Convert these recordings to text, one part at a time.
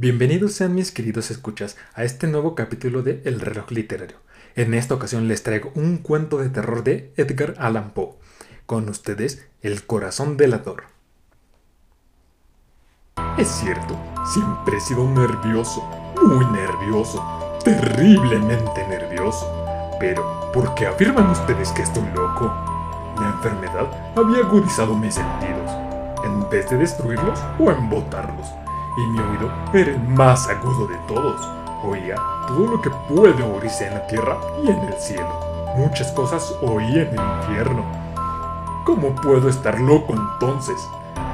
Bienvenidos sean mis queridos escuchas a este nuevo capítulo de El reloj literario. En esta ocasión les traigo un cuento de terror de Edgar Allan Poe. Con ustedes, El corazón delator. Es cierto, siempre he sido nervioso, muy nervioso, terriblemente nervioso. Pero, ¿por qué afirman ustedes que estoy loco? La enfermedad había agudizado mis sentidos, en vez de destruirlos o embotarlos y mi oído era el más agudo de todos. Oía todo lo que puede oírse en la tierra y en el cielo. Muchas cosas oí en el infierno. ¿Cómo puedo estar loco entonces?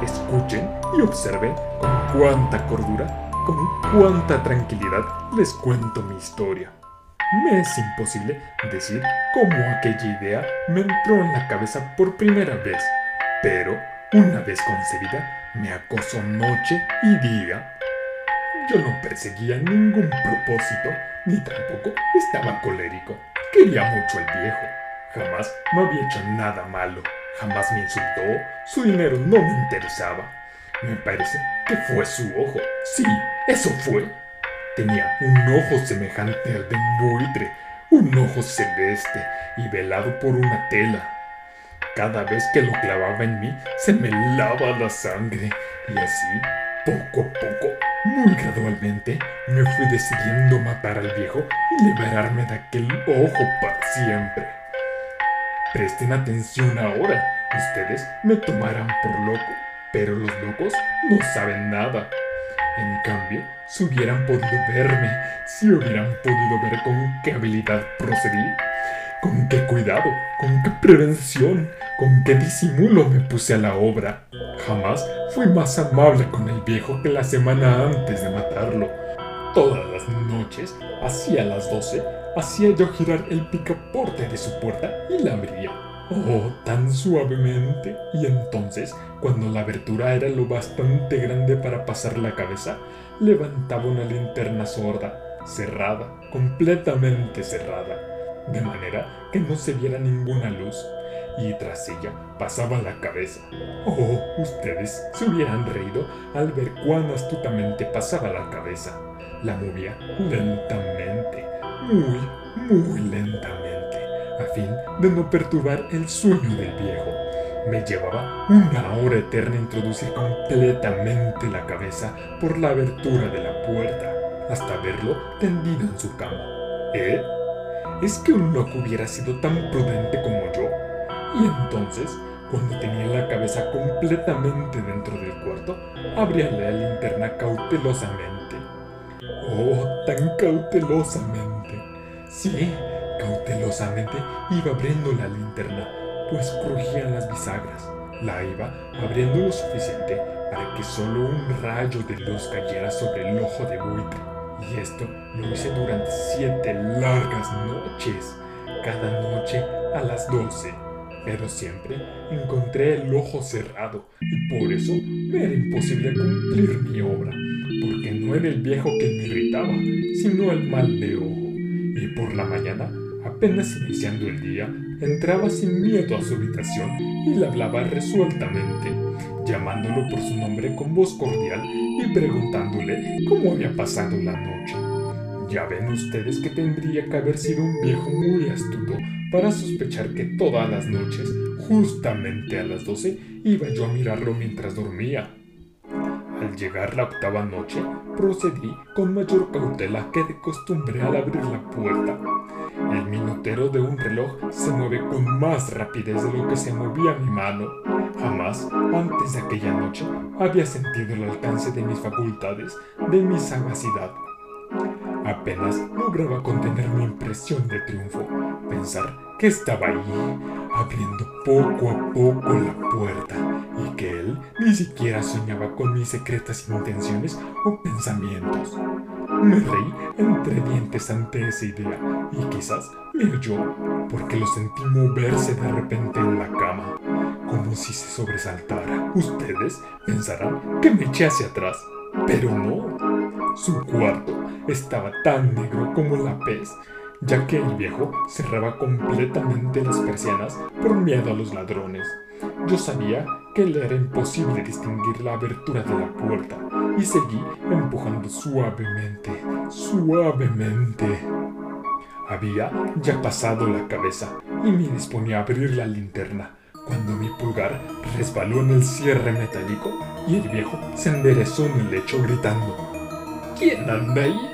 Escuchen y observen con cuánta cordura, con cuánta tranquilidad les cuento mi historia. Me es imposible decir cómo aquella idea me entró en la cabeza por primera vez, pero una vez concebida, me acosó noche y día. Yo no perseguía ningún propósito, ni tampoco estaba colérico. Quería mucho al viejo. Jamás me había hecho nada malo. Jamás me insultó. Su dinero no me interesaba. Me parece que fue su ojo. Sí, eso fue. Tenía un ojo semejante al de un buitre, un ojo celeste y velado por una tela. Cada vez que lo clavaba en mí, se me lava la sangre. Y así, poco a poco, muy gradualmente, me fui decidiendo matar al viejo y liberarme de aquel ojo para siempre. Presten atención ahora. Ustedes me tomarán por loco, pero los locos no saben nada. En cambio, si hubieran podido verme, si hubieran podido ver con qué habilidad procedí, con qué cuidado, con qué prevención, con qué disimulo me puse a la obra. Jamás fui más amable con el viejo que la semana antes de matarlo. Todas las noches, hacia las doce, hacía yo girar el picaporte de su puerta y la abría. Oh, tan suavemente. Y entonces, cuando la abertura era lo bastante grande para pasar la cabeza, levantaba una linterna sorda, cerrada, completamente cerrada, de manera que no se viera ninguna luz y tras ella pasaba la cabeza. Oh, ustedes se hubieran reído al ver cuán astutamente pasaba la cabeza. La movía lentamente, muy, muy lentamente, a fin de no perturbar el sueño del viejo. Me llevaba una hora eterna introducir completamente la cabeza por la abertura de la puerta, hasta verlo tendido en su cama. ¿Eh? ¿Es que un loco hubiera sido tan prudente como yo? Y entonces, cuando tenía la cabeza completamente dentro del cuarto, abría la linterna cautelosamente. Oh, tan cautelosamente. Sí, cautelosamente iba abriendo la linterna, pues crujían las bisagras. La iba abriendo lo suficiente para que solo un rayo de luz cayera sobre el ojo de buitre. Y esto lo hice durante siete largas noches, cada noche a las doce pero siempre encontré el ojo cerrado y por eso me era imposible cumplir mi obra, porque no era el viejo que me irritaba, sino el mal de ojo. Y por la mañana, apenas iniciando el día, entraba sin miedo a su habitación y le hablaba resueltamente, llamándolo por su nombre con voz cordial y preguntándole cómo había pasado la noche. Ya ven ustedes que tendría que haber sido un viejo muy astuto para sospechar que todas las noches, justamente a las doce, iba yo a mirarlo mientras dormía. Al llegar la octava noche, procedí con mayor cautela que de costumbre al abrir la puerta. El minutero de un reloj se mueve con más rapidez de lo que se movía mi mano. Jamás, antes de aquella noche, había sentido el alcance de mis facultades, de mi sagacidad. Apenas lograba contener mi impresión de triunfo, pensar que estaba ahí, abriendo poco a poco la puerta, y que él ni siquiera soñaba con mis secretas intenciones o pensamientos. Me reí entre dientes ante esa idea, y quizás me oyó, porque lo sentí moverse de repente en la cama, como si se sobresaltara. Ustedes pensarán que me eché hacia atrás, pero no. Su cuarto estaba tan negro como la pez, ya que el viejo cerraba completamente las persianas por miedo a los ladrones. Yo sabía que le era imposible distinguir la abertura de la puerta, y seguí empujando suavemente, suavemente. Había ya pasado la cabeza y me disponía a abrir la linterna cuando mi pulgar resbaló en el cierre metálico y el viejo se enderezó en el lecho gritando ¿Quién anda ahí?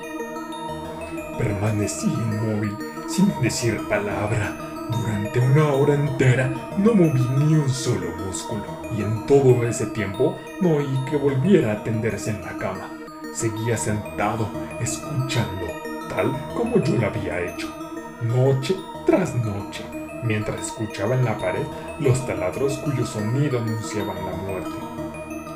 Permanecí inmóvil, sin decir palabra. Durante una hora entera no moví ni un solo músculo, y en todo ese tiempo no oí que volviera a tenderse en la cama. Seguía sentado, escuchando, tal como yo lo había hecho, noche tras noche, mientras escuchaba en la pared los taladros cuyo sonido anunciaban la muerte.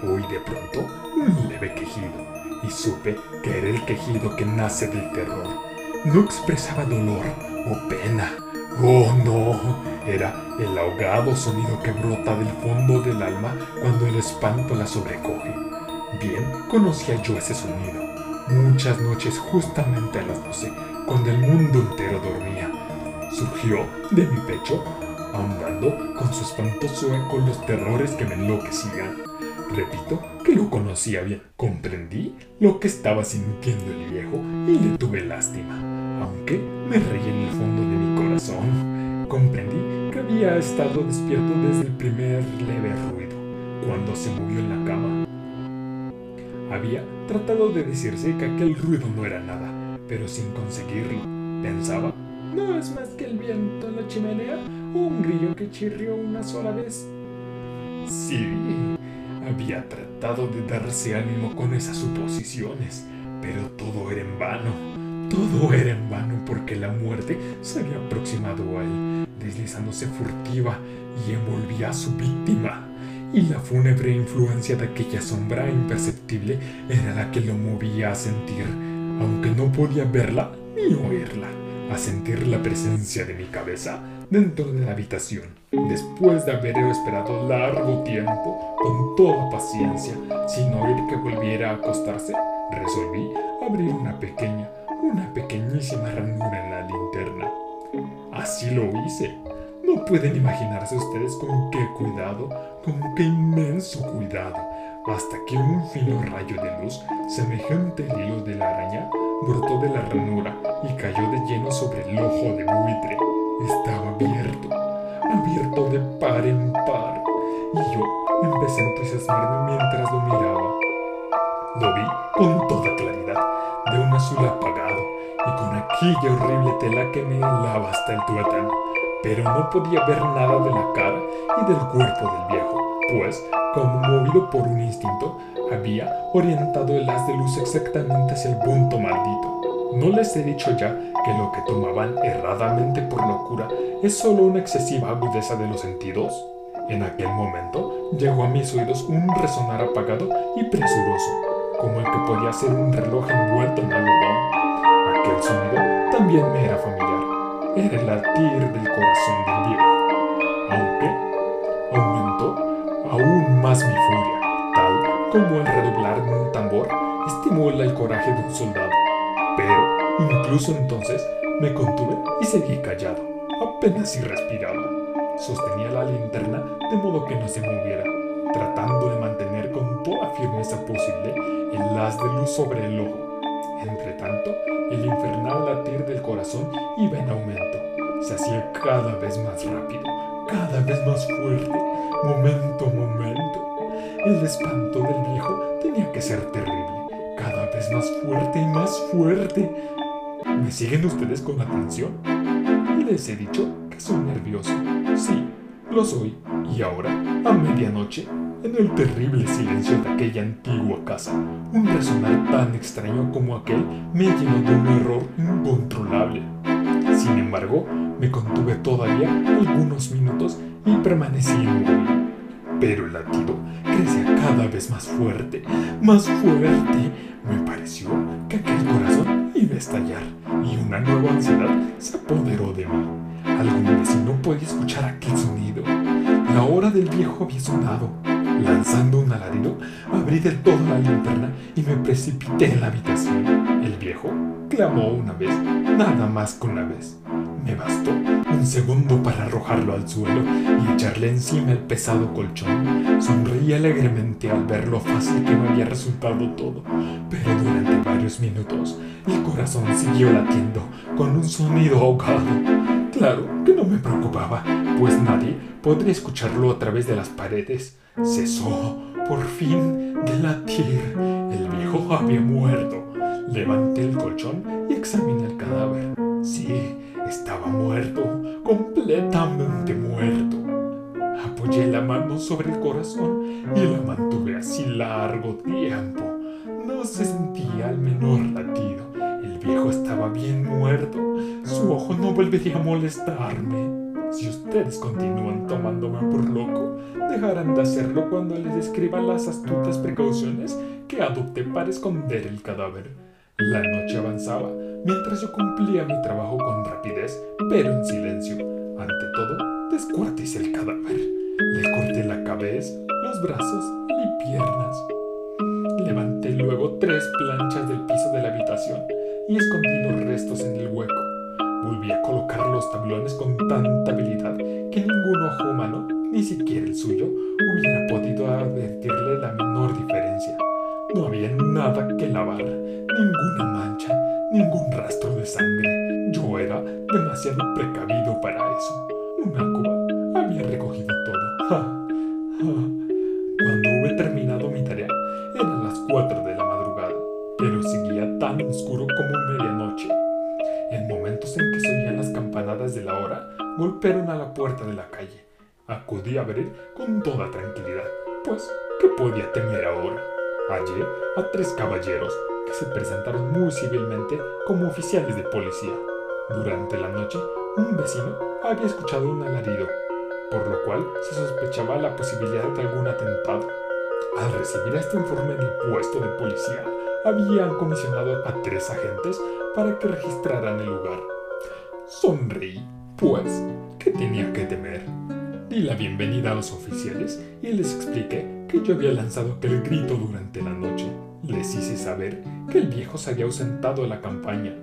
Oí de pronto un leve quejido, y supe que era el quejido que nace del terror. No expresaba dolor o pena. Oh no, era el ahogado sonido que brota del fondo del alma cuando el espanto la sobrecoge. Bien conocía yo ese sonido. Muchas noches justamente a las doce, cuando el mundo entero dormía, surgió de mi pecho, ahondando con su espantoso eco los terrores que me enloquecían. Repito que lo conocía bien. Comprendí lo que estaba sintiendo el viejo y le tuve lástima, aunque me reí en el fondo de mi corazón. Comprendí que había estado despierto desde el primer leve ruido, cuando se movió en la cama. Había tratado de decirse que aquel ruido no era nada, pero sin conseguirlo. Pensaba, no es más que el viento en la chimenea o un grillo que chirrió una sola vez. Sí, había tratado de darse ánimo con esas suposiciones, pero todo era en vano. Todo era en vano porque la muerte se había aproximado a él, deslizándose furtiva y envolvía a su víctima. Y la fúnebre influencia de aquella sombra imperceptible era la que lo movía a sentir, aunque no podía verla ni oírla, a sentir la presencia de mi cabeza dentro de la habitación. Después de haber esperado largo tiempo, con toda paciencia, sin oír que volviera a acostarse, resolví abrir una pequeña, una pequeñísima ranura en la linterna. Así lo hice. No pueden imaginarse ustedes con qué cuidado, con qué inmenso cuidado, hasta que un fino rayo de luz, semejante al hilo de la araña, brotó de la ranura y cayó de lleno sobre el ojo de buitre. Estaba abierto, abierto de par en par, y yo empecé a entusiasmarme mientras lo miraba. Lo vi azul apagado, y con aquella horrible tela que me helaba hasta el tuétano, pero no podía ver nada de la cara y del cuerpo del viejo, pues, como movido por un instinto, había orientado el haz de luz exactamente hacia el punto maldito. ¿No les he dicho ya que lo que tomaban erradamente por locura es solo una excesiva agudeza de los sentidos? En aquel momento llegó a mis oídos un resonar apagado y presuroso, como el que podía ser un reloj envuelto en algodón. Aquel sonido también me era familiar. Era el latir del corazón del viejo. Aunque aumentó aún más mi furia, tal como el redoblar de un tambor estimula el coraje de un soldado. Pero, incluso entonces, me contuve y seguí callado, apenas si respiraba. Sostenía la linterna de modo que no se moviera, tratando de mantener con toda firmeza posible el haz de luz sobre el ojo. Entre tanto, el infernal latir del corazón iba en aumento. Se hacía cada vez más rápido, cada vez más fuerte, momento a momento. El espanto del viejo tenía que ser terrible cada vez más fuerte y más fuerte. ¿Me siguen ustedes con atención? Les he dicho que soy nervioso. Sí, lo soy. Y ahora, a medianoche, en el terrible silencio de aquella antigua casa, un resonar tan extraño como aquel me llenó de un error incontrolable. Sin embargo, me contuve todavía algunos minutos y permanecí inmóvil. Pero el latido crecía cada vez más fuerte, más fuerte. Me pareció que aquel corazón iba a estallar y una nueva ansiedad se apoderó de mí. Alguna vez no podía escuchar aquel sonido. La hora del viejo había sonado. Lanzando un alarido, abrí del todo la linterna y me precipité en la habitación. El viejo clamó una vez, nada más que una vez. Me bastó un segundo para arrojarlo al suelo y echarle encima el pesado colchón. Sonreí alegremente al ver lo fácil que me había resultado todo, pero durante varios minutos el corazón siguió latiendo con un sonido ahogado. Claro que no me preocupaba, pues nadie podría escucharlo a través de las paredes. Cesó, por fin, de latir. El viejo había muerto. Levanté el colchón y examiné el cadáver. Sí, estaba muerto, completamente muerto. Apoyé la mano sobre el corazón y la mantuve así largo tiempo. No se sentía el menor latido. Viejo estaba bien muerto. Su ojo no volvería a molestarme. Si ustedes continúan tomándome por loco, dejarán de hacerlo cuando les describa las astutas precauciones que adopté para esconder el cadáver. La noche avanzaba mientras yo cumplía mi trabajo con rapidez, pero en silencio. Ante todo, descuarticé el cadáver. Le corté la cabeza, los brazos y piernas. Levanté luego tres planchas del piso de la habitación y escondí los restos en el hueco. Volví a colocar los tablones con tanta habilidad que ningún ojo humano, ni siquiera el suyo, hubiera podido advertirle la menor diferencia. No había nada que lavar, ninguna mancha, ningún rastro de sangre. Yo era demasiado precavido para eso. Una cuba había recogido todo. Cuando campanadas de la hora, golpearon a la puerta de la calle. Acudí a abrir con toda tranquilidad, pues, ¿qué podía temer ahora? Hallé a tres caballeros que se presentaron muy civilmente como oficiales de policía. Durante la noche, un vecino había escuchado un alarido, por lo cual se sospechaba la posibilidad de algún atentado. Al recibir este informe en el puesto de policía, habían comisionado a tres agentes para que registraran el lugar. Sonreí, pues, ¿qué tenía que temer? Di la bienvenida a los oficiales y les expliqué que yo había lanzado aquel grito durante la noche. Les hice saber que el viejo se había ausentado de la campaña.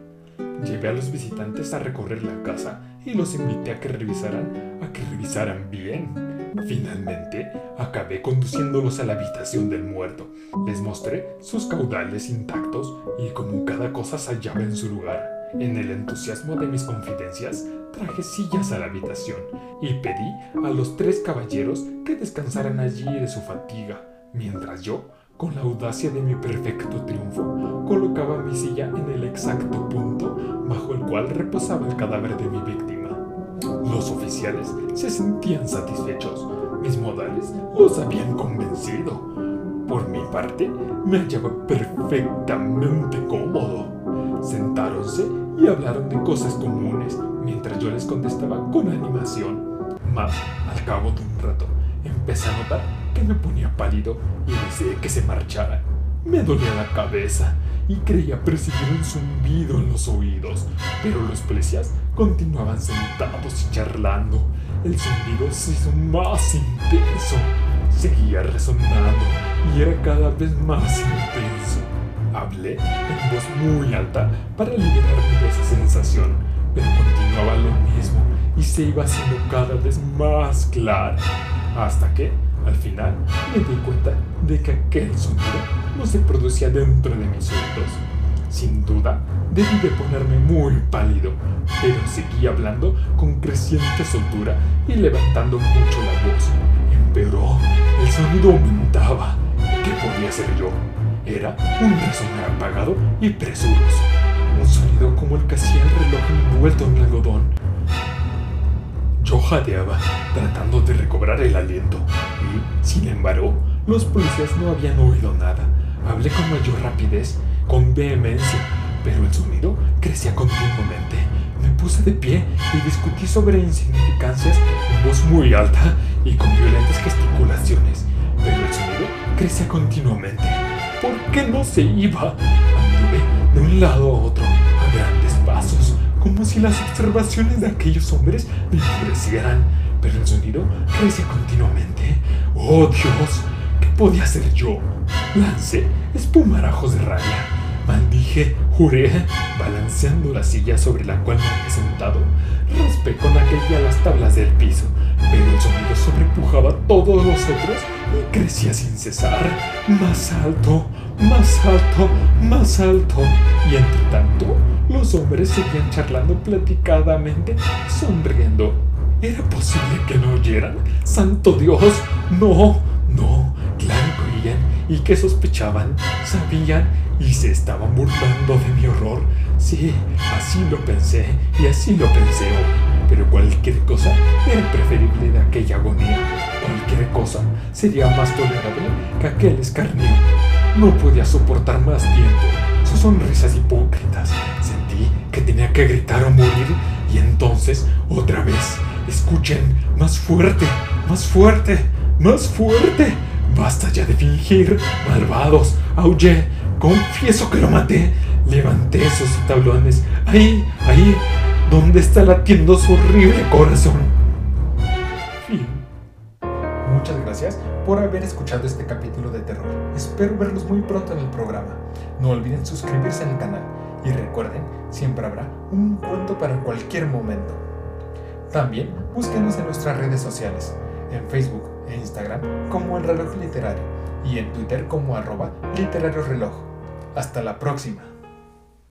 Llevé a los visitantes a recorrer la casa y los invité a que revisaran, a que revisaran bien. Finalmente, acabé conduciéndolos a la habitación del muerto. Les mostré sus caudales intactos y como cada cosa se hallaba en su lugar. En el entusiasmo de mis confidencias, traje sillas a la habitación y pedí a los tres caballeros que descansaran allí de su fatiga, mientras yo, con la audacia de mi perfecto triunfo, colocaba mi silla en el exacto punto bajo el cual reposaba el cadáver de mi víctima. Los oficiales se sentían satisfechos, mis modales los habían convencido. Por mi parte, me hallaba perfectamente cómodo. Sentáronse y hablaron de cosas comunes mientras yo les contestaba con animación. Mas, al cabo de un rato, empecé a notar que me ponía pálido y deseé que se marcharan. Me dolía la cabeza y creía percibir un zumbido en los oídos, pero los policías continuaban sentados y charlando. El zumbido se hizo más intenso, seguía resonando y era cada vez más intenso. Hablé en voz muy alta para liberarme de esa sensación, pero continuaba lo mismo y se iba haciendo cada vez más claro, hasta que, al final, me di cuenta de que aquel sonido no se producía dentro de mis oídos. Sin duda, debí de ponerme muy pálido, pero seguí hablando con creciente soltura y levantando mucho la voz. Empeoró, el sonido aumentaba. ¿Qué podía ser yo? Era un resonar apagado y presuroso. Un sonido como el que hacía el reloj envuelto en algodón. Yo jadeaba, tratando de recobrar el aliento, y, sin embargo, los policías no habían oído nada. Hablé con mayor rapidez, con vehemencia, pero el sonido crecía continuamente. Me puse de pie y discutí sobre insignificancias en voz muy alta y con violentas gesticulaciones, pero el sonido crecía continuamente. ¿Por qué no se iba? Anduve de un lado a otro, a grandes pasos, como si las observaciones de aquellos hombres me enfurecieran, pero el sonido crecía continuamente. ¡Oh Dios! ¿Qué podía hacer yo? Lancé espumarajos de rabia. Maldije, juré, balanceando la silla sobre la cual me había sentado. Raspé con aquella las tablas del piso, pero el sonido sobrepujaba a todos los otros crecía sin cesar. Más alto, más alto, más alto. Y entre tanto, los hombres seguían charlando platicadamente, sonriendo. ¿Era posible que no oyeran? ¡Santo Dios! No, no, claro que oían y que sospechaban, sabían y se estaban burlando de mi horror. Sí, así lo pensé y así lo pensé. Pero cualquier cosa era preferible de aquella agonía. Cualquier cosa sería más tolerable que aquel escarnio. No podía soportar más tiempo sus sonrisas hipócritas. Sentí que tenía que gritar o morir y entonces, otra vez, escuchen, más fuerte, más fuerte, más fuerte. Basta ya de fingir, malvados. Aullé, confieso que lo maté. Levanté esos tablones. Ahí, ahí, donde está latiendo su horrible corazón. Muchas gracias por haber escuchado este capítulo de terror. Espero verlos muy pronto en el programa. No olviden suscribirse al canal y recuerden, siempre habrá un cuento para cualquier momento. También búsquenos en nuestras redes sociales, en Facebook e Instagram como El Reloj Literario y en Twitter como arroba literario reloj. Hasta la próxima.